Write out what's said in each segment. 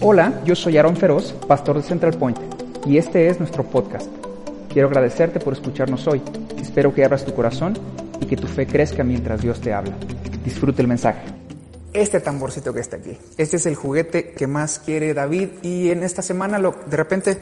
Hola, yo soy Aaron Feroz, pastor de Central Point, y este es nuestro podcast. Quiero agradecerte por escucharnos hoy. Espero que abras tu corazón y que tu fe crezca mientras Dios te habla. Disfrute el mensaje. Este tamborcito que está aquí, este es el juguete que más quiere David y en esta semana lo, de repente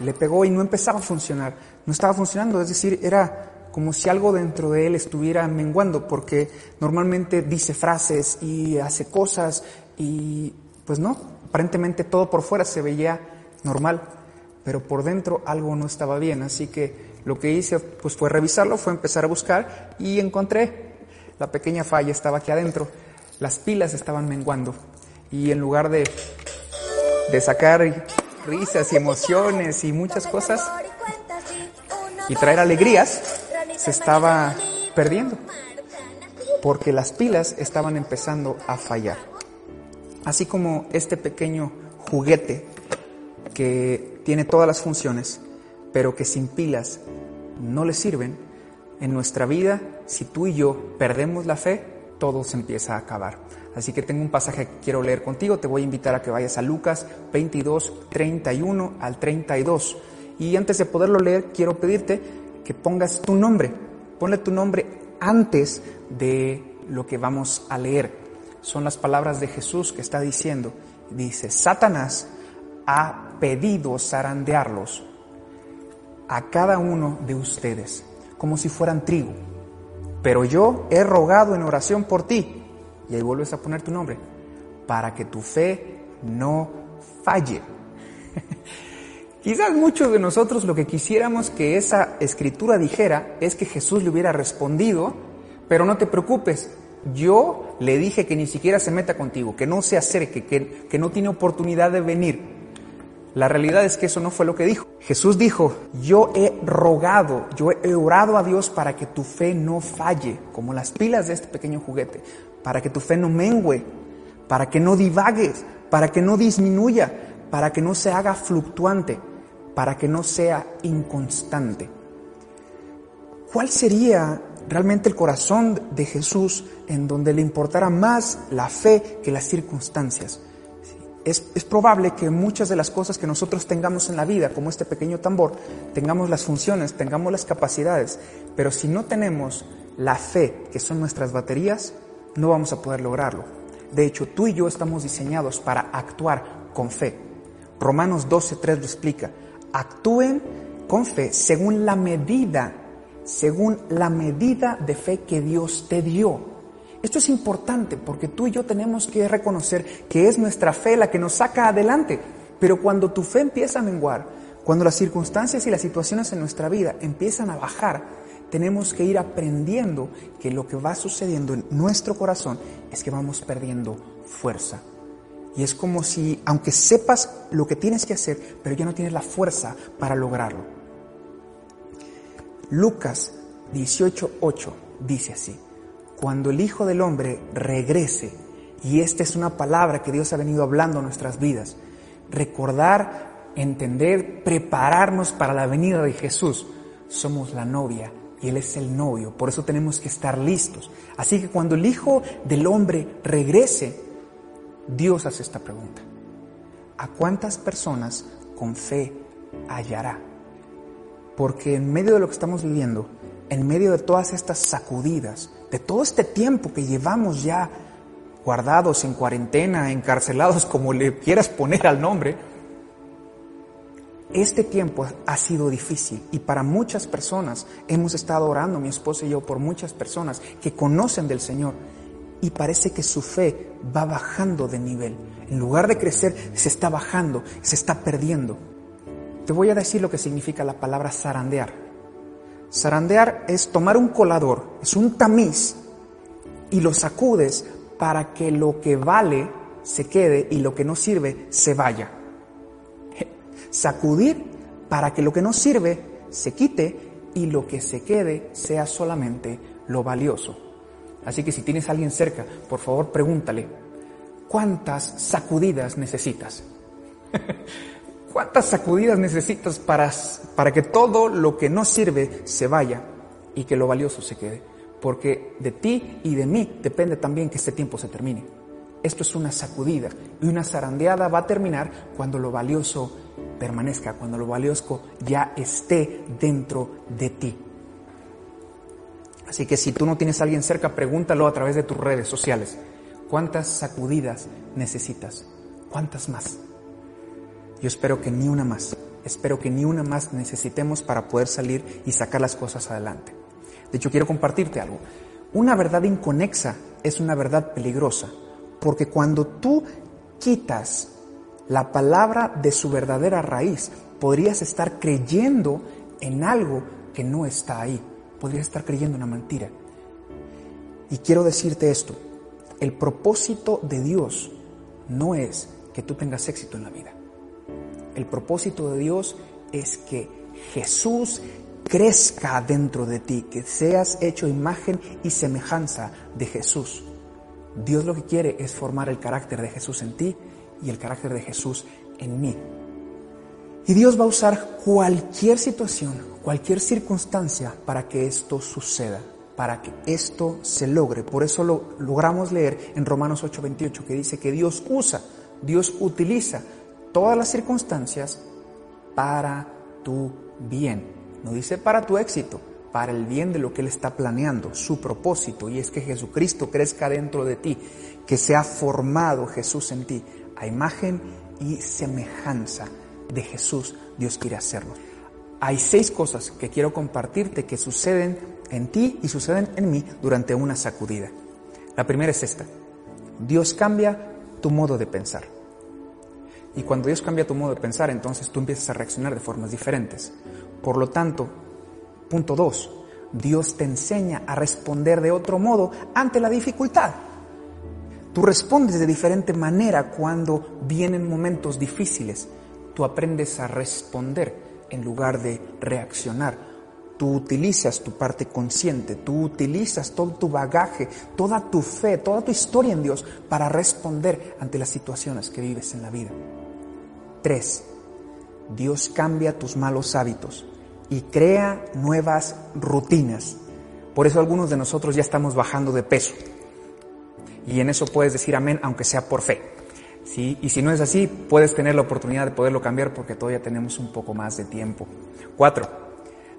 le pegó y no empezaba a funcionar. No estaba funcionando, es decir, era como si algo dentro de él estuviera menguando porque normalmente dice frases y hace cosas y pues no, aparentemente todo por fuera se veía normal, pero por dentro algo no estaba bien, así que lo que hice pues fue revisarlo, fue empezar a buscar y encontré. La pequeña falla estaba aquí adentro, las pilas estaban menguando y en lugar de, de sacar risas y emociones y muchas cosas y traer alegrías, se estaba perdiendo porque las pilas estaban empezando a fallar. Así como este pequeño juguete que tiene todas las funciones, pero que sin pilas no le sirven, en nuestra vida, si tú y yo perdemos la fe, todo se empieza a acabar. Así que tengo un pasaje que quiero leer contigo, te voy a invitar a que vayas a Lucas 22, 31 al 32. Y antes de poderlo leer, quiero pedirte que pongas tu nombre, ponle tu nombre antes de lo que vamos a leer son las palabras de Jesús que está diciendo. Dice, Satanás ha pedido zarandearlos a cada uno de ustedes como si fueran trigo. Pero yo he rogado en oración por ti, y ahí vuelves a poner tu nombre, para que tu fe no falle. Quizás muchos de nosotros lo que quisiéramos que esa escritura dijera es que Jesús le hubiera respondido, pero no te preocupes, yo le dije que ni siquiera se meta contigo, que no se acerque, que, que no tiene oportunidad de venir. La realidad es que eso no fue lo que dijo. Jesús dijo, yo he rogado, yo he orado a Dios para que tu fe no falle, como las pilas de este pequeño juguete, para que tu fe no mengüe, para que no divagues, para que no disminuya, para que no se haga fluctuante, para que no sea inconstante. ¿Cuál sería realmente el corazón de Jesús en donde le importara más la fe que las circunstancias. Es, es, probable que muchas de las cosas que nosotros tengamos en la vida, como este pequeño tambor, tengamos las funciones, tengamos las capacidades, pero si no tenemos la fe, que son nuestras baterías, no vamos a poder lograrlo. De hecho, tú y yo estamos diseñados para actuar con fe. Romanos 12.3 lo explica. Actúen con fe según la medida según la medida de fe que Dios te dio. Esto es importante porque tú y yo tenemos que reconocer que es nuestra fe la que nos saca adelante. Pero cuando tu fe empieza a menguar, cuando las circunstancias y las situaciones en nuestra vida empiezan a bajar, tenemos que ir aprendiendo que lo que va sucediendo en nuestro corazón es que vamos perdiendo fuerza. Y es como si, aunque sepas lo que tienes que hacer, pero ya no tienes la fuerza para lograrlo. Lucas 18:8 dice así, cuando el Hijo del Hombre regrese, y esta es una palabra que Dios ha venido hablando en nuestras vidas, recordar, entender, prepararnos para la venida de Jesús. Somos la novia y Él es el novio, por eso tenemos que estar listos. Así que cuando el Hijo del Hombre regrese, Dios hace esta pregunta. ¿A cuántas personas con fe hallará? Porque en medio de lo que estamos viviendo, en medio de todas estas sacudidas, de todo este tiempo que llevamos ya guardados en cuarentena, encarcelados, como le quieras poner al nombre, este tiempo ha sido difícil y para muchas personas hemos estado orando, mi esposa y yo, por muchas personas que conocen del Señor y parece que su fe va bajando de nivel. En lugar de crecer, se está bajando, se está perdiendo. Te voy a decir lo que significa la palabra zarandear. Zarandear es tomar un colador, es un tamiz, y lo sacudes para que lo que vale se quede y lo que no sirve se vaya. Sacudir para que lo que no sirve se quite y lo que se quede sea solamente lo valioso. Así que si tienes a alguien cerca, por favor pregúntale, ¿cuántas sacudidas necesitas? ¿Cuántas sacudidas necesitas para, para que todo lo que no sirve se vaya y que lo valioso se quede? Porque de ti y de mí depende también que este tiempo se termine. Esto es una sacudida y una zarandeada va a terminar cuando lo valioso permanezca, cuando lo valioso ya esté dentro de ti. Así que si tú no tienes a alguien cerca, pregúntalo a través de tus redes sociales. ¿Cuántas sacudidas necesitas? ¿Cuántas más? Yo espero que ni una más. Espero que ni una más necesitemos para poder salir y sacar las cosas adelante. De hecho, quiero compartirte algo. Una verdad inconexa es una verdad peligrosa, porque cuando tú quitas la palabra de su verdadera raíz, podrías estar creyendo en algo que no está ahí. Podrías estar creyendo en una mentira. Y quiero decirte esto, el propósito de Dios no es que tú tengas éxito en la vida. El propósito de Dios es que Jesús crezca dentro de ti, que seas hecho imagen y semejanza de Jesús. Dios lo que quiere es formar el carácter de Jesús en ti y el carácter de Jesús en mí. Y Dios va a usar cualquier situación, cualquier circunstancia para que esto suceda, para que esto se logre. Por eso lo logramos leer en Romanos 8:28 que dice que Dios usa, Dios utiliza todas las circunstancias para tu bien. No dice para tu éxito, para el bien de lo que Él está planeando, su propósito, y es que Jesucristo crezca dentro de ti, que sea formado Jesús en ti, a imagen y semejanza de Jesús, Dios quiere hacerlo. Hay seis cosas que quiero compartirte que suceden en ti y suceden en mí durante una sacudida. La primera es esta. Dios cambia tu modo de pensar. Y cuando Dios cambia tu modo de pensar, entonces tú empiezas a reaccionar de formas diferentes. Por lo tanto, punto dos, Dios te enseña a responder de otro modo ante la dificultad. Tú respondes de diferente manera cuando vienen momentos difíciles. Tú aprendes a responder en lugar de reaccionar. Tú utilizas tu parte consciente, tú utilizas todo tu bagaje, toda tu fe, toda tu historia en Dios para responder ante las situaciones que vives en la vida. 3. Dios cambia tus malos hábitos y crea nuevas rutinas. Por eso algunos de nosotros ya estamos bajando de peso. Y en eso puedes decir amén, aunque sea por fe. ¿Sí? Y si no es así, puedes tener la oportunidad de poderlo cambiar porque todavía tenemos un poco más de tiempo. 4.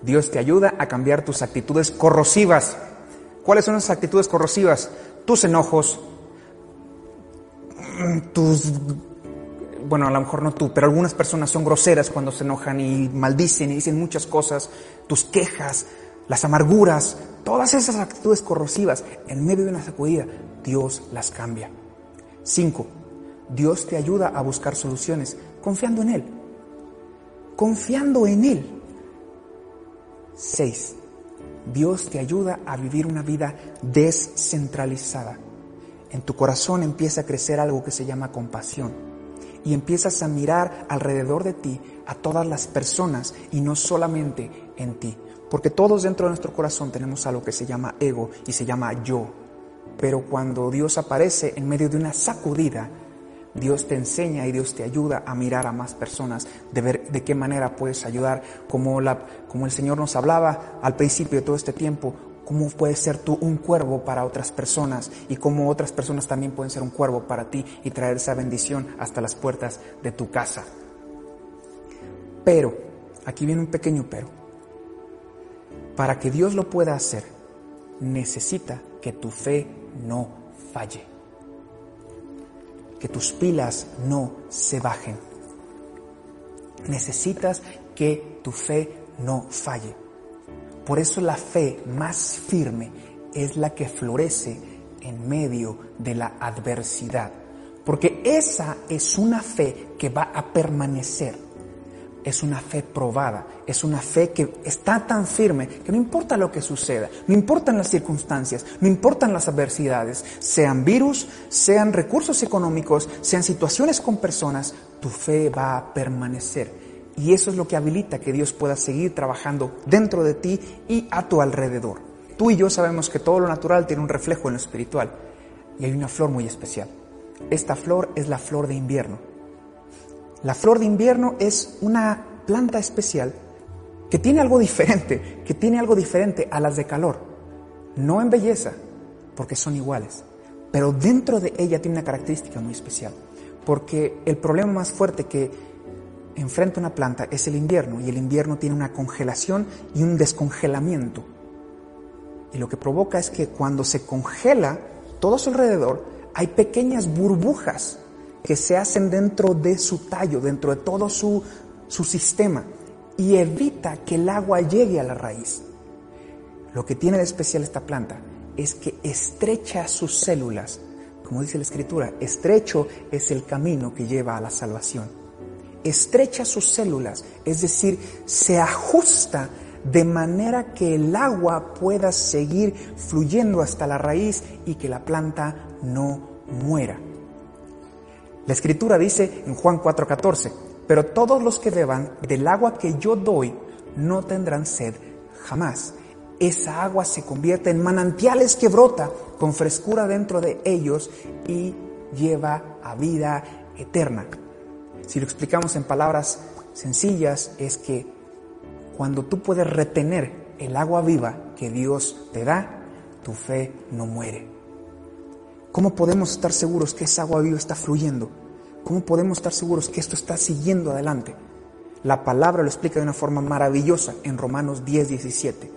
Dios te ayuda a cambiar tus actitudes corrosivas. ¿Cuáles son esas actitudes corrosivas? Tus enojos, tus bueno, a lo mejor no tú, pero algunas personas son groseras cuando se enojan y maldicen y dicen muchas cosas, tus quejas, las amarguras, todas esas actitudes corrosivas, en medio de una sacudida, Dios las cambia. Cinco, Dios te ayuda a buscar soluciones confiando en Él. Confiando en Él. Seis, Dios te ayuda a vivir una vida descentralizada. En tu corazón empieza a crecer algo que se llama compasión y empiezas a mirar alrededor de ti a todas las personas y no solamente en ti. Porque todos dentro de nuestro corazón tenemos algo que se llama ego y se llama yo. Pero cuando Dios aparece en medio de una sacudida, Dios te enseña y Dios te ayuda a mirar a más personas, de ver de qué manera puedes ayudar, como, la, como el Señor nos hablaba al principio de todo este tiempo, cómo puedes ser tú un cuervo para otras personas y cómo otras personas también pueden ser un cuervo para ti y traer esa bendición hasta las puertas de tu casa. Pero, aquí viene un pequeño pero. Para que Dios lo pueda hacer, necesita que tu fe no falle, que tus pilas no se bajen. Necesitas que tu fe no falle. Por eso la fe más firme es la que florece en medio de la adversidad. Porque esa es una fe que va a permanecer. Es una fe probada, es una fe que está tan firme que no importa lo que suceda, no importan las circunstancias, no importan las adversidades, sean virus, sean recursos económicos, sean situaciones con personas, tu fe va a permanecer. Y eso es lo que habilita que Dios pueda seguir trabajando dentro de ti y a tu alrededor. Tú y yo sabemos que todo lo natural tiene un reflejo en lo espiritual. Y hay una flor muy especial. Esta flor es la flor de invierno. La flor de invierno es una planta especial que tiene algo diferente, que tiene algo diferente a las de calor. No en belleza, porque son iguales, pero dentro de ella tiene una característica muy especial, porque el problema más fuerte que enfrenta una planta es el invierno, y el invierno tiene una congelación y un descongelamiento. Y lo que provoca es que cuando se congela todo a su alrededor, hay pequeñas burbujas que se hacen dentro de su tallo, dentro de todo su, su sistema, y evita que el agua llegue a la raíz. Lo que tiene de especial esta planta es que estrecha sus células. Como dice la escritura, estrecho es el camino que lleva a la salvación. Estrecha sus células, es decir, se ajusta de manera que el agua pueda seguir fluyendo hasta la raíz y que la planta no muera. La escritura dice en Juan 4:14, pero todos los que beban del agua que yo doy no tendrán sed jamás. Esa agua se convierte en manantiales que brota con frescura dentro de ellos y lleva a vida eterna. Si lo explicamos en palabras sencillas, es que cuando tú puedes retener el agua viva que Dios te da, tu fe no muere. ¿Cómo podemos estar seguros que esa agua viva está fluyendo? ¿Cómo podemos estar seguros que esto está siguiendo adelante? La palabra lo explica de una forma maravillosa en Romanos 10, 17.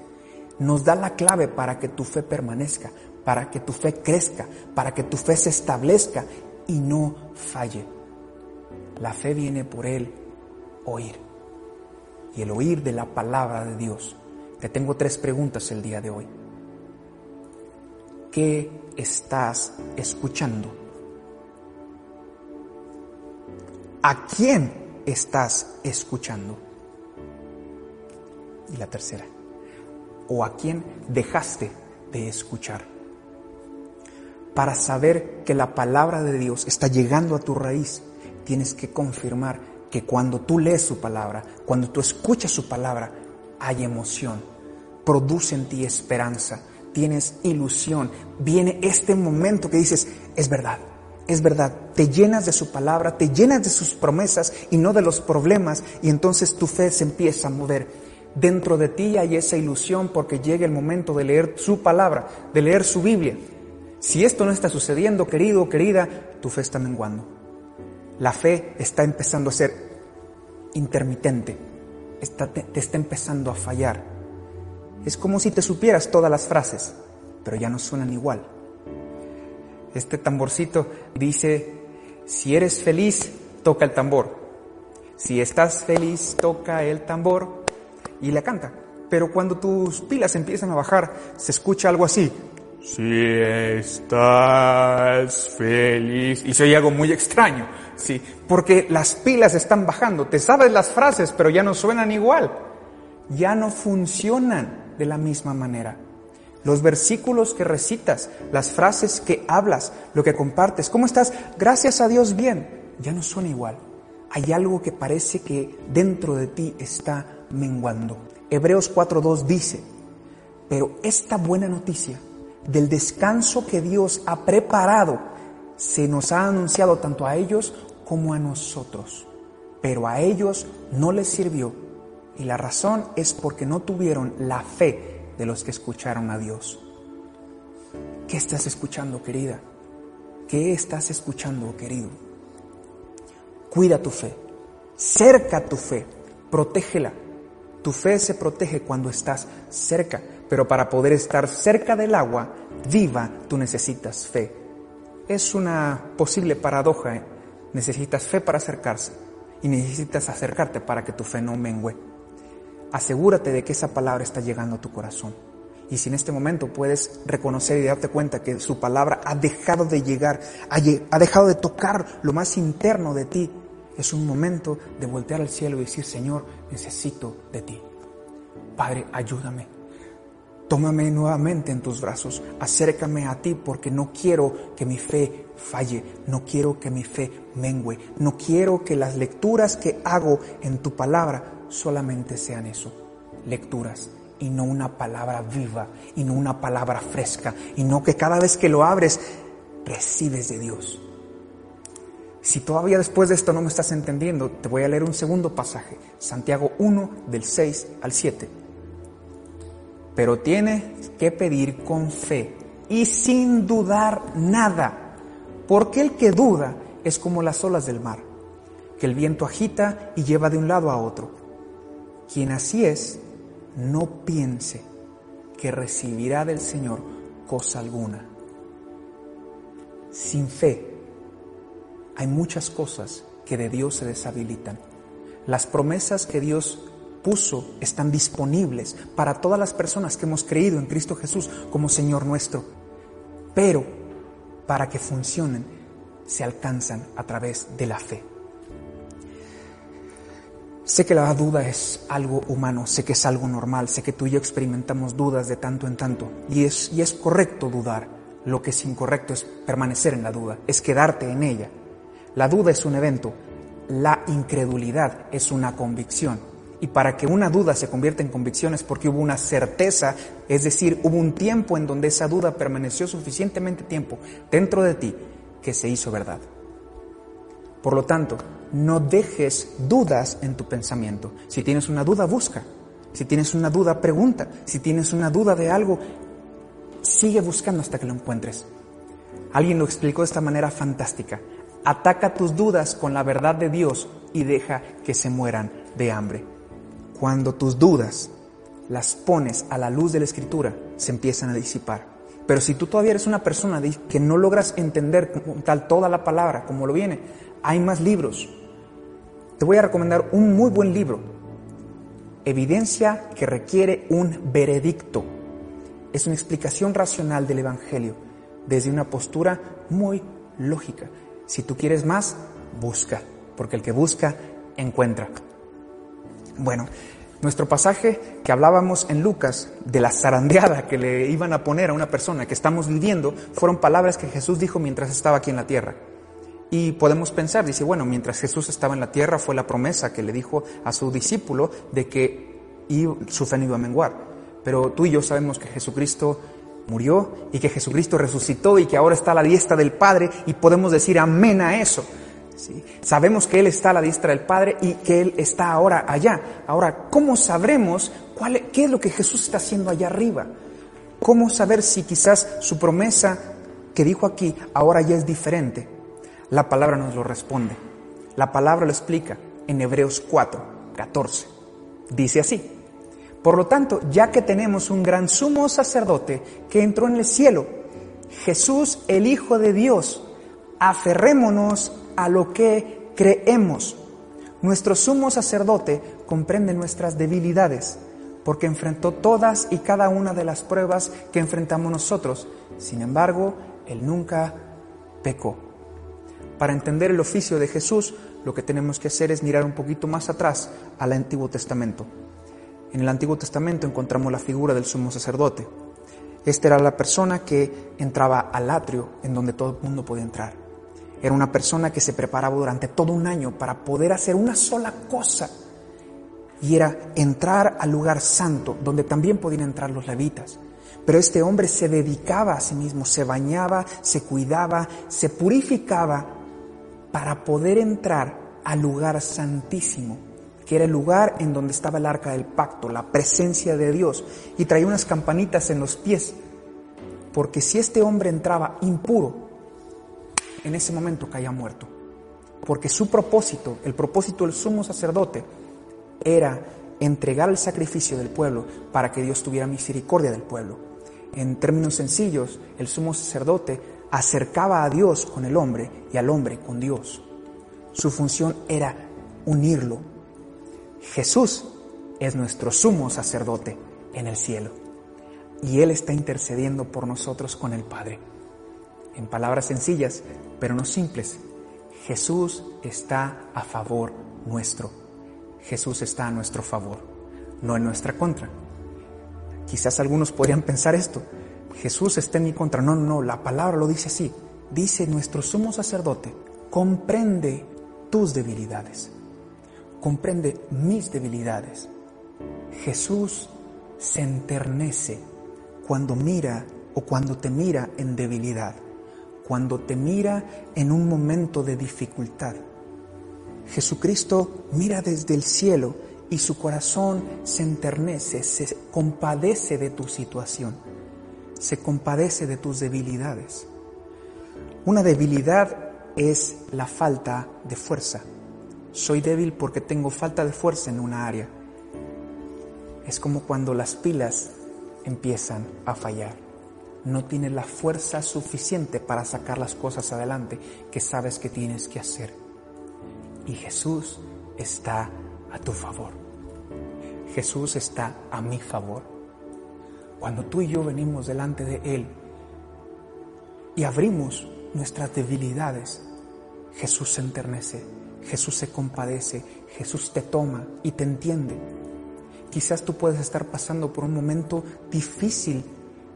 Nos da la clave para que tu fe permanezca, para que tu fe crezca, para que tu fe se establezca y no falle. La fe viene por el oír. Y el oír de la palabra de Dios. Te tengo tres preguntas el día de hoy. ¿Qué estás escuchando? ¿A quién estás escuchando? Y la tercera, ¿o a quién dejaste de escuchar? Para saber que la palabra de Dios está llegando a tu raíz, tienes que confirmar que cuando tú lees su palabra, cuando tú escuchas su palabra, hay emoción, produce en ti esperanza, tienes ilusión, viene este momento que dices, es verdad, es verdad, te llenas de su palabra, te llenas de sus promesas y no de los problemas y entonces tu fe se empieza a mover. Dentro de ti hay esa ilusión porque llega el momento de leer su palabra, de leer su Biblia. Si esto no está sucediendo, querido o querida, tu fe está menguando. La fe está empezando a ser intermitente, te está empezando a fallar. Es como si te supieras todas las frases, pero ya no suenan igual este tamborcito dice, si eres feliz, toca el tambor. Si estás feliz, toca el tambor y la canta. Pero cuando tus pilas empiezan a bajar, se escucha algo así. Si estás feliz. Y se algo muy extraño, sí, porque las pilas están bajando. Te sabes las frases, pero ya no suenan igual. Ya no funcionan de la misma manera los versículos que recitas, las frases que hablas, lo que compartes. ¿Cómo estás? Gracias a Dios bien. Ya no suena igual. Hay algo que parece que dentro de ti está menguando. Hebreos 4.2 dice, pero esta buena noticia del descanso que Dios ha preparado se nos ha anunciado tanto a ellos como a nosotros. Pero a ellos no les sirvió y la razón es porque no tuvieron la fe de los que escucharon a Dios. ¿Qué estás escuchando, querida? ¿Qué estás escuchando, querido? Cuida tu fe, cerca tu fe, protégela. Tu fe se protege cuando estás cerca, pero para poder estar cerca del agua viva, tú necesitas fe. Es una posible paradoja. ¿eh? Necesitas fe para acercarse y necesitas acercarte para que tu fe no mengüe asegúrate de que esa palabra está llegando a tu corazón. Y si en este momento puedes reconocer y darte cuenta que su palabra ha dejado de llegar, ha dejado de tocar lo más interno de ti, es un momento de voltear al cielo y decir, Señor, necesito de ti. Padre, ayúdame. Tómame nuevamente en tus brazos, acércame a ti porque no quiero que mi fe falle, no quiero que mi fe mengüe, no quiero que las lecturas que hago en tu palabra solamente sean eso, lecturas y no una palabra viva y no una palabra fresca y no que cada vez que lo abres recibes de Dios. Si todavía después de esto no me estás entendiendo, te voy a leer un segundo pasaje, Santiago 1 del 6 al 7. Pero tienes que pedir con fe, y sin dudar nada, porque el que duda es como las olas del mar, que el viento agita y lleva de un lado a otro. Quien así es, no piense que recibirá del Señor cosa alguna. Sin fe hay muchas cosas que de Dios se deshabilitan. Las promesas que Dios puso están disponibles para todas las personas que hemos creído en Cristo Jesús como Señor nuestro. Pero para que funcionen se alcanzan a través de la fe. Sé que la duda es algo humano, sé que es algo normal, sé que tú y yo experimentamos dudas de tanto en tanto y es, y es correcto dudar. Lo que es incorrecto es permanecer en la duda, es quedarte en ella. La duda es un evento, la incredulidad es una convicción. Y para que una duda se convierta en convicción es porque hubo una certeza, es decir, hubo un tiempo en donde esa duda permaneció suficientemente tiempo dentro de ti que se hizo verdad. Por lo tanto, no dejes dudas en tu pensamiento. Si tienes una duda, busca. Si tienes una duda, pregunta. Si tienes una duda de algo, sigue buscando hasta que lo encuentres. Alguien lo explicó de esta manera fantástica. Ataca tus dudas con la verdad de Dios y deja que se mueran de hambre. Cuando tus dudas las pones a la luz de la Escritura, se empiezan a disipar. Pero si tú todavía eres una persona que no logras entender tal toda la palabra como lo viene, hay más libros. Te voy a recomendar un muy buen libro. Evidencia que requiere un veredicto. Es una explicación racional del Evangelio desde una postura muy lógica. Si tú quieres más, busca, porque el que busca, encuentra. Bueno, nuestro pasaje que hablábamos en Lucas de la zarandeada que le iban a poner a una persona que estamos viviendo fueron palabras que Jesús dijo mientras estaba aquí en la tierra. Y podemos pensar, dice, bueno, mientras Jesús estaba en la tierra fue la promesa que le dijo a su discípulo de que su fe iba a menguar. Pero tú y yo sabemos que Jesucristo murió y que Jesucristo resucitó y que ahora está a la diestra del Padre y podemos decir amén a eso. Sabemos que Él está a la diestra del Padre y que Él está ahora allá. Ahora, ¿cómo sabremos cuál, qué es lo que Jesús está haciendo allá arriba? ¿Cómo saber si quizás su promesa que dijo aquí ahora ya es diferente? La palabra nos lo responde. La palabra lo explica en Hebreos 4, 14. Dice así. Por lo tanto, ya que tenemos un gran sumo sacerdote que entró en el cielo, Jesús el Hijo de Dios, aferrémonos a lo que creemos. Nuestro sumo sacerdote comprende nuestras debilidades, porque enfrentó todas y cada una de las pruebas que enfrentamos nosotros. Sin embargo, Él nunca pecó. Para entender el oficio de Jesús, lo que tenemos que hacer es mirar un poquito más atrás al Antiguo Testamento. En el Antiguo Testamento encontramos la figura del sumo sacerdote. Esta era la persona que entraba al atrio en donde todo el mundo podía entrar. Era una persona que se preparaba durante todo un año para poder hacer una sola cosa. Y era entrar al lugar santo, donde también podían entrar los levitas. Pero este hombre se dedicaba a sí mismo, se bañaba, se cuidaba, se purificaba para poder entrar al lugar santísimo, que era el lugar en donde estaba el arca del pacto, la presencia de Dios, y traía unas campanitas en los pies, porque si este hombre entraba impuro, en ese momento caía muerto, porque su propósito, el propósito del sumo sacerdote, era entregar el sacrificio del pueblo para que Dios tuviera misericordia del pueblo. En términos sencillos, el sumo sacerdote acercaba a Dios con el hombre y al hombre con Dios. Su función era unirlo. Jesús es nuestro sumo sacerdote en el cielo y Él está intercediendo por nosotros con el Padre. En palabras sencillas, pero no simples, Jesús está a favor nuestro. Jesús está a nuestro favor, no en nuestra contra. Quizás algunos podrían pensar esto, Jesús está en mi contra. No, no, la palabra lo dice así. Dice nuestro sumo sacerdote, comprende tus debilidades, comprende mis debilidades. Jesús se enternece cuando mira o cuando te mira en debilidad, cuando te mira en un momento de dificultad. Jesucristo mira desde el cielo y su corazón se enternece, se compadece de tu situación se compadece de tus debilidades. Una debilidad es la falta de fuerza. Soy débil porque tengo falta de fuerza en una área. Es como cuando las pilas empiezan a fallar. No tienes la fuerza suficiente para sacar las cosas adelante que sabes que tienes que hacer. Y Jesús está a tu favor. Jesús está a mi favor. Cuando tú y yo venimos delante de Él y abrimos nuestras debilidades, Jesús se enternece, Jesús se compadece, Jesús te toma y te entiende. Quizás tú puedes estar pasando por un momento difícil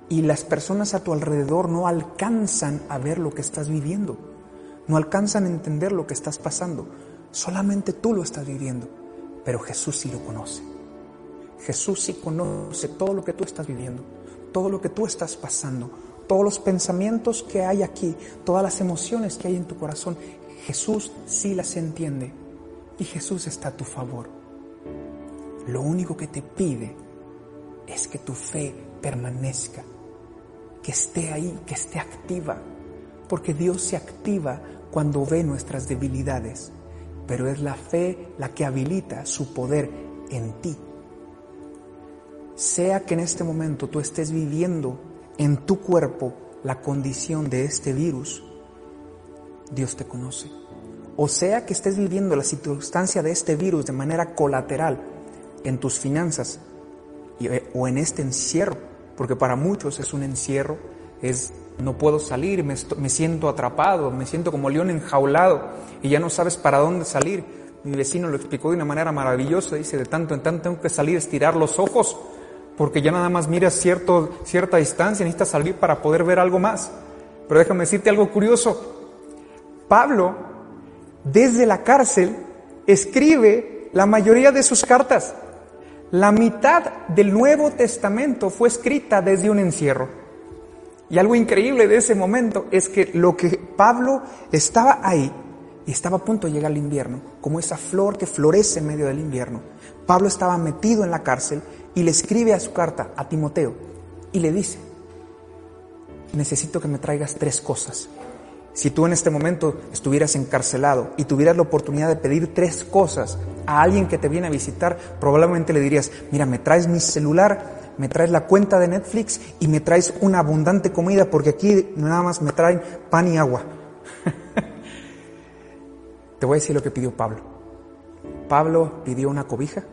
y las personas a tu alrededor no alcanzan a ver lo que estás viviendo, no alcanzan a entender lo que estás pasando. Solamente tú lo estás viviendo, pero Jesús sí lo conoce. Jesús sí conoce todo lo que tú estás viviendo, todo lo que tú estás pasando, todos los pensamientos que hay aquí, todas las emociones que hay en tu corazón. Jesús sí las entiende y Jesús está a tu favor. Lo único que te pide es que tu fe permanezca, que esté ahí, que esté activa, porque Dios se activa cuando ve nuestras debilidades pero es la fe la que habilita su poder en ti. Sea que en este momento tú estés viviendo en tu cuerpo la condición de este virus, Dios te conoce. O sea que estés viviendo la circunstancia de este virus de manera colateral en tus finanzas eh, o en este encierro, porque para muchos es un encierro, es no puedo salir, me, me, siento atrapado, me siento como león enjaulado y ya no sabes para dónde salir. Mi vecino lo explicó de una manera maravillosa, dice, de tanto en tanto tengo que salir, estirar los ojos, porque ya nada más miras cierto, cierta distancia, necesitas salir para poder ver algo más. Pero déjame decirte algo curioso. Pablo, desde la cárcel, escribe la mayoría de sus cartas. La mitad del Nuevo Testamento fue escrita desde un encierro. Y algo increíble de ese momento es que lo que Pablo estaba ahí y estaba a punto de llegar al invierno, como esa flor que florece en medio del invierno. Pablo estaba metido en la cárcel y le escribe a su carta a Timoteo y le dice, necesito que me traigas tres cosas. Si tú en este momento estuvieras encarcelado y tuvieras la oportunidad de pedir tres cosas a alguien que te viene a visitar, probablemente le dirías, mira, me traes mi celular, me traes la cuenta de Netflix y me traes una abundante comida porque aquí nada más me traen pan y agua. Te voy a decir lo que pidió Pablo. Pablo pidió una cobija,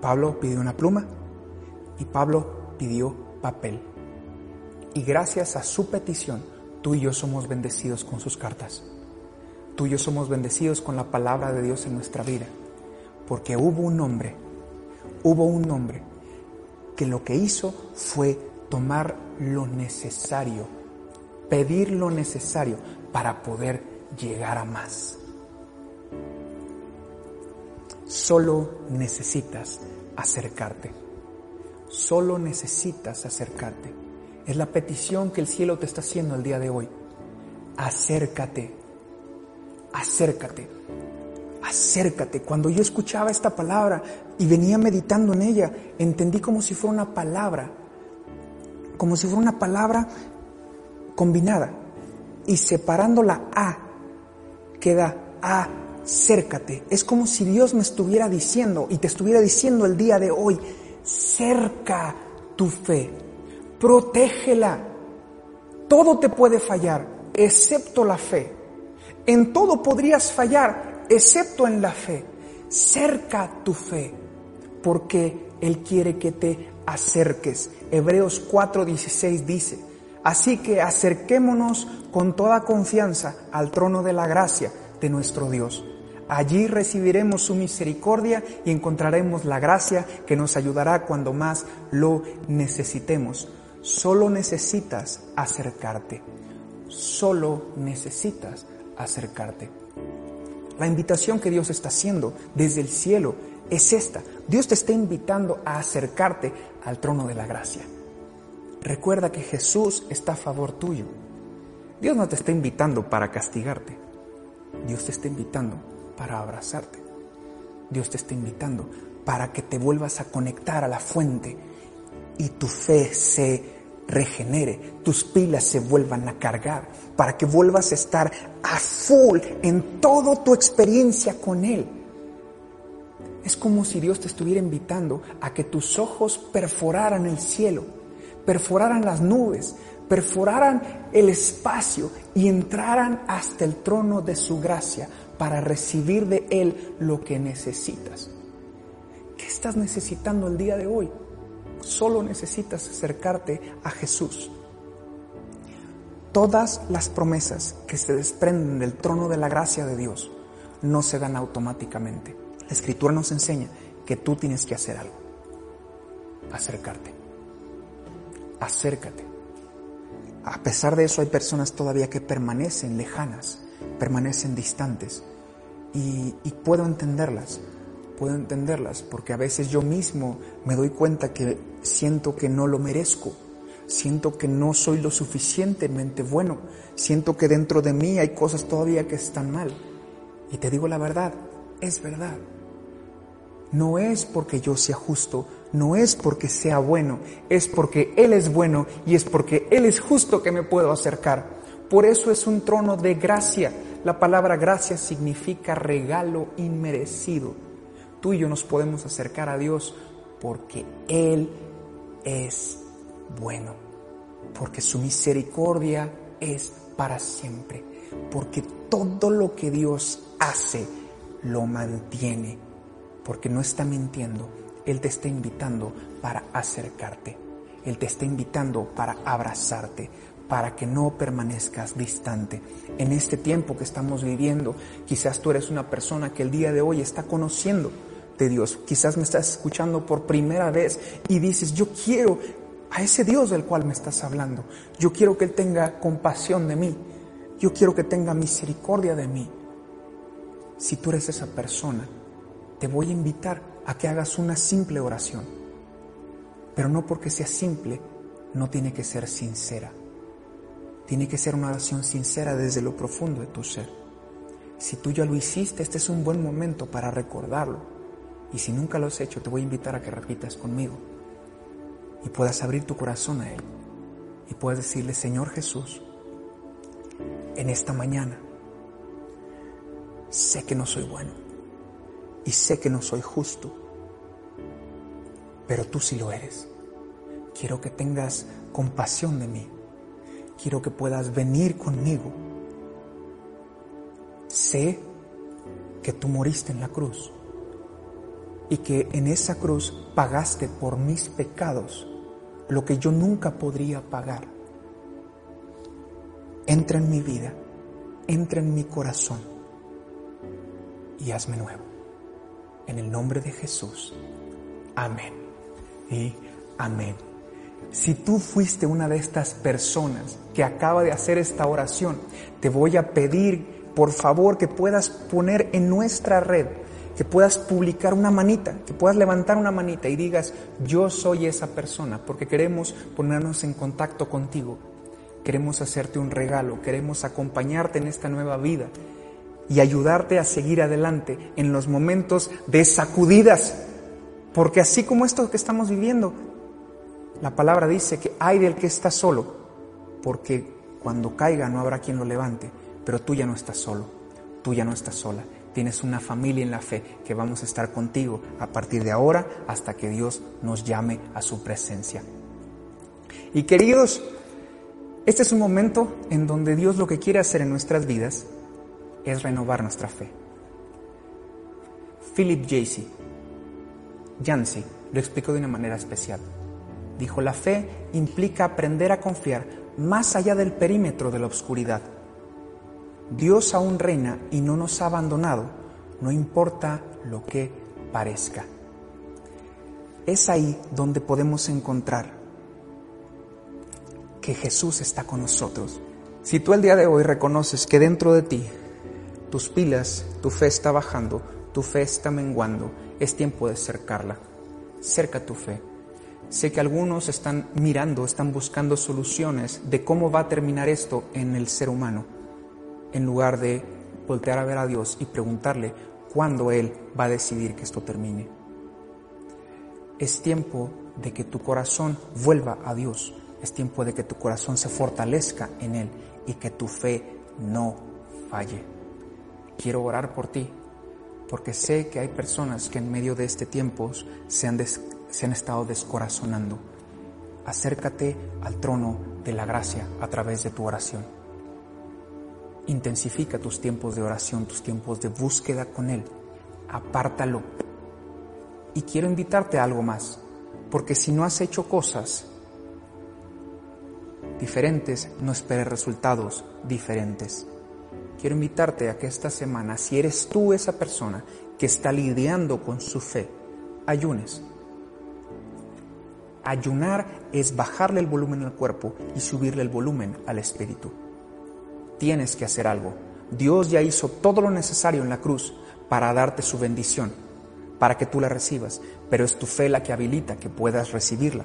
Pablo pidió una pluma y Pablo pidió papel. Y gracias a su petición, tú y yo somos bendecidos con sus cartas. Tú y yo somos bendecidos con la palabra de Dios en nuestra vida. Porque hubo un hombre, hubo un hombre que lo que hizo fue tomar lo necesario, pedir lo necesario para poder llegar a más. Solo necesitas acercarte. Solo necesitas acercarte. Es la petición que el cielo te está haciendo el día de hoy. Acércate. Acércate acércate. Cuando yo escuchaba esta palabra y venía meditando en ella, entendí como si fuera una palabra, como si fuera una palabra combinada. Y separando la A, queda acércate. Es como si Dios me estuviera diciendo y te estuviera diciendo el día de hoy, cerca tu fe, protégela. Todo te puede fallar, excepto la fe. En todo podrías fallar, excepto en la fe. Cerca tu fe, porque Él quiere que te acerques. Hebreos 4:16 dice, así que acerquémonos con toda confianza al trono de la gracia de nuestro Dios. Allí recibiremos su misericordia y encontraremos la gracia que nos ayudará cuando más lo necesitemos. Solo necesitas acercarte. Solo necesitas acercarte. La invitación que Dios está haciendo desde el cielo es esta. Dios te está invitando a acercarte al trono de la gracia. Recuerda que Jesús está a favor tuyo. Dios no te está invitando para castigarte. Dios te está invitando para abrazarte. Dios te está invitando para que te vuelvas a conectar a la fuente y tu fe se regenere, tus pilas se vuelvan a cargar, para que vuelvas a estar a full en toda tu experiencia con Él. Es como si Dios te estuviera invitando a que tus ojos perforaran el cielo, perforaran las nubes, perforaran el espacio y entraran hasta el trono de su gracia para recibir de Él lo que necesitas. ¿Qué estás necesitando el día de hoy? Solo necesitas acercarte a Jesús. Todas las promesas que se desprenden del trono de la gracia de Dios no se dan automáticamente. La escritura nos enseña que tú tienes que hacer algo. Acercarte. Acércate. A pesar de eso hay personas todavía que permanecen lejanas, permanecen distantes. Y, y puedo entenderlas puedo entenderlas, porque a veces yo mismo me doy cuenta que siento que no lo merezco, siento que no soy lo suficientemente bueno, siento que dentro de mí hay cosas todavía que están mal. Y te digo la verdad, es verdad. No es porque yo sea justo, no es porque sea bueno, es porque Él es bueno y es porque Él es justo que me puedo acercar. Por eso es un trono de gracia. La palabra gracia significa regalo inmerecido tú y yo nos podemos acercar a Dios porque Él es bueno, porque su misericordia es para siempre, porque todo lo que Dios hace lo mantiene, porque no está mintiendo, Él te está invitando para acercarte, Él te está invitando para abrazarte, para que no permanezcas distante. En este tiempo que estamos viviendo, quizás tú eres una persona que el día de hoy está conociendo de Dios. Quizás me estás escuchando por primera vez y dices, yo quiero a ese Dios del cual me estás hablando. Yo quiero que Él tenga compasión de mí. Yo quiero que tenga misericordia de mí. Si tú eres esa persona, te voy a invitar a que hagas una simple oración. Pero no porque sea simple, no tiene que ser sincera. Tiene que ser una oración sincera desde lo profundo de tu ser. Si tú ya lo hiciste, este es un buen momento para recordarlo y si nunca lo has hecho, te voy a invitar a que repitas conmigo y puedas abrir tu corazón a Él y puedas decirle, Señor Jesús, en esta mañana sé que no soy bueno y sé que no soy justo, pero tú sí lo eres. Quiero que tengas compasión de mí. Quiero que puedas venir conmigo. Sé que tú moriste en la cruz y que en esa cruz pagaste por mis pecados lo que yo nunca podría pagar. Entra en mi vida, entra en mi corazón y hazme nuevo. En el nombre de Jesús. Amén. Y amén. Si tú fuiste una de estas personas que acaba de hacer esta oración, te voy a pedir, por favor, que puedas poner en nuestra red que puedas publicar una manita, que puedas levantar una manita y digas, yo soy esa persona, porque queremos ponernos en contacto contigo, queremos hacerte un regalo, queremos acompañarte en esta nueva vida y ayudarte a seguir adelante en los momentos de sacudidas, porque así como esto que estamos viviendo, la palabra dice que hay del que está solo, porque cuando caiga no habrá quien lo levante, pero tú ya no estás solo, tú ya no estás sola tienes una familia en la fe que vamos a estar contigo a partir de ahora hasta que Dios nos llame a su presencia. Y queridos, este es un momento en donde Dios lo que quiere hacer en nuestras vidas es renovar nuestra fe. Philip Yancey, Yancey lo explicó de una manera especial. Dijo, la fe implica aprender a confiar más allá del perímetro de la oscuridad Dios aún reina y no nos ha abandonado, no importa lo que parezca. Es ahí donde podemos encontrar que Jesús está con nosotros. Si tú el día de hoy reconoces que dentro de ti tus pilas, tu fe está bajando, tu fe está menguando, es tiempo de cercarla. Cerca tu fe. Sé que algunos están mirando, están buscando soluciones de cómo va a terminar esto en el ser humano en lugar de voltear a ver a Dios y preguntarle cuándo Él va a decidir que esto termine. Es tiempo de que tu corazón vuelva a Dios. Es tiempo de que tu corazón se fortalezca en Él y que tu fe no falle. Quiero orar por ti, porque sé que hay personas que en medio de este tiempo se han, se han estado descorazonando. Acércate al trono de la gracia a través de tu oración. Intensifica tus tiempos de oración, tus tiempos de búsqueda con Él. Apártalo. Y quiero invitarte a algo más, porque si no has hecho cosas diferentes, no esperes resultados diferentes. Quiero invitarte a que esta semana, si eres tú esa persona que está lidiando con su fe, ayunes. Ayunar es bajarle el volumen al cuerpo y subirle el volumen al espíritu. Tienes que hacer algo. Dios ya hizo todo lo necesario en la cruz para darte su bendición, para que tú la recibas, pero es tu fe la que habilita que puedas recibirla.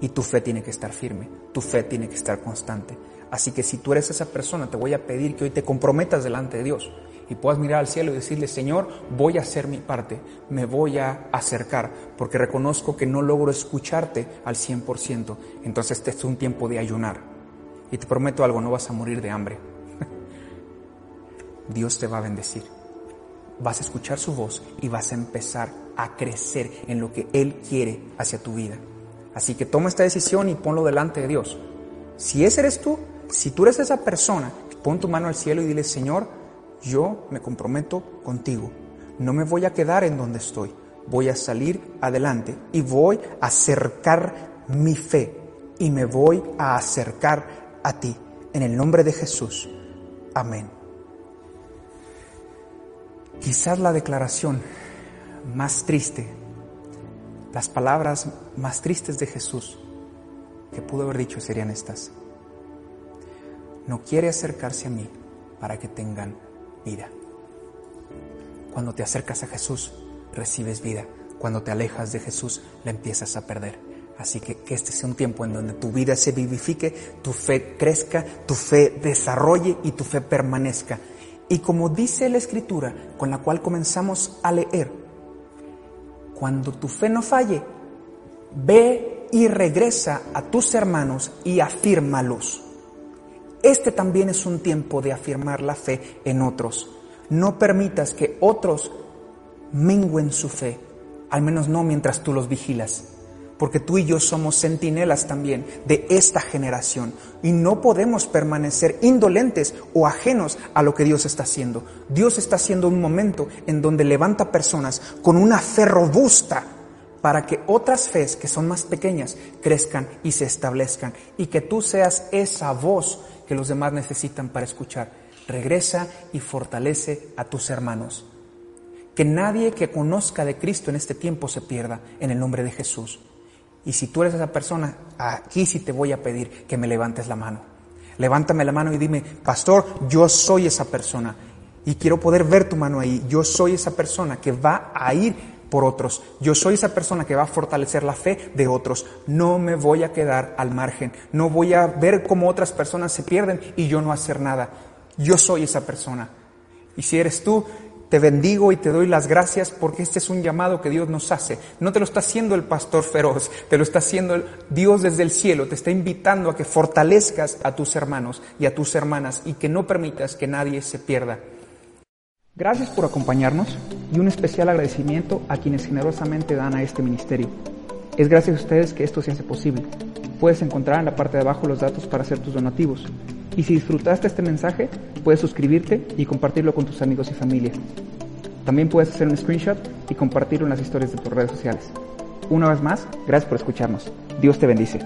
Y tu fe tiene que estar firme, tu fe tiene que estar constante. Así que si tú eres esa persona, te voy a pedir que hoy te comprometas delante de Dios y puedas mirar al cielo y decirle, Señor, voy a hacer mi parte, me voy a acercar, porque reconozco que no logro escucharte al 100%. Entonces este es un tiempo de ayunar. Y te prometo algo, no vas a morir de hambre. Dios te va a bendecir. Vas a escuchar su voz y vas a empezar a crecer en lo que Él quiere hacia tu vida. Así que toma esta decisión y ponlo delante de Dios. Si ese eres tú, si tú eres esa persona, pon tu mano al cielo y dile, Señor, yo me comprometo contigo. No me voy a quedar en donde estoy. Voy a salir adelante y voy a acercar mi fe y me voy a acercar a ti. En el nombre de Jesús. Amén. Quizás la declaración más triste las palabras más tristes de Jesús que pudo haber dicho serían estas. No quiere acercarse a mí para que tengan vida. Cuando te acercas a Jesús, recibes vida. Cuando te alejas de Jesús, la empiezas a perder. Así que que este sea un tiempo en donde tu vida se vivifique, tu fe crezca, tu fe desarrolle y tu fe permanezca. Y como dice la escritura con la cual comenzamos a leer, cuando tu fe no falle, ve y regresa a tus hermanos y afírmalos. Este también es un tiempo de afirmar la fe en otros. No permitas que otros menguen su fe, al menos no mientras tú los vigilas porque tú y yo somos centinelas también de esta generación y no podemos permanecer indolentes o ajenos a lo que Dios está haciendo. Dios está haciendo un momento en donde levanta personas con una fe robusta para que otras fes que son más pequeñas crezcan y se establezcan y que tú seas esa voz que los demás necesitan para escuchar. Regresa y fortalece a tus hermanos. Que nadie que conozca de Cristo en este tiempo se pierda en el nombre de Jesús. Y si tú eres esa persona, aquí sí te voy a pedir que me levantes la mano. Levántame la mano y dime, pastor, yo soy esa persona. Y quiero poder ver tu mano ahí. Yo soy esa persona que va a ir por otros. Yo soy esa persona que va a fortalecer la fe de otros. No me voy a quedar al margen. No voy a ver cómo otras personas se pierden y yo no hacer nada. Yo soy esa persona. Y si eres tú, te bendigo y te doy las gracias porque este es un llamado que Dios nos hace. No te lo está haciendo el pastor feroz, te lo está haciendo Dios desde el cielo. Te está invitando a que fortalezcas a tus hermanos y a tus hermanas y que no permitas que nadie se pierda. Gracias por acompañarnos y un especial agradecimiento a quienes generosamente dan a este ministerio. Es gracias a ustedes que esto se hace posible. Puedes encontrar en la parte de abajo los datos para hacer tus donativos. Y si disfrutaste este mensaje, puedes suscribirte y compartirlo con tus amigos y familia. También puedes hacer un screenshot y compartirlo en las historias de tus redes sociales. Una vez más, gracias por escucharnos. Dios te bendice.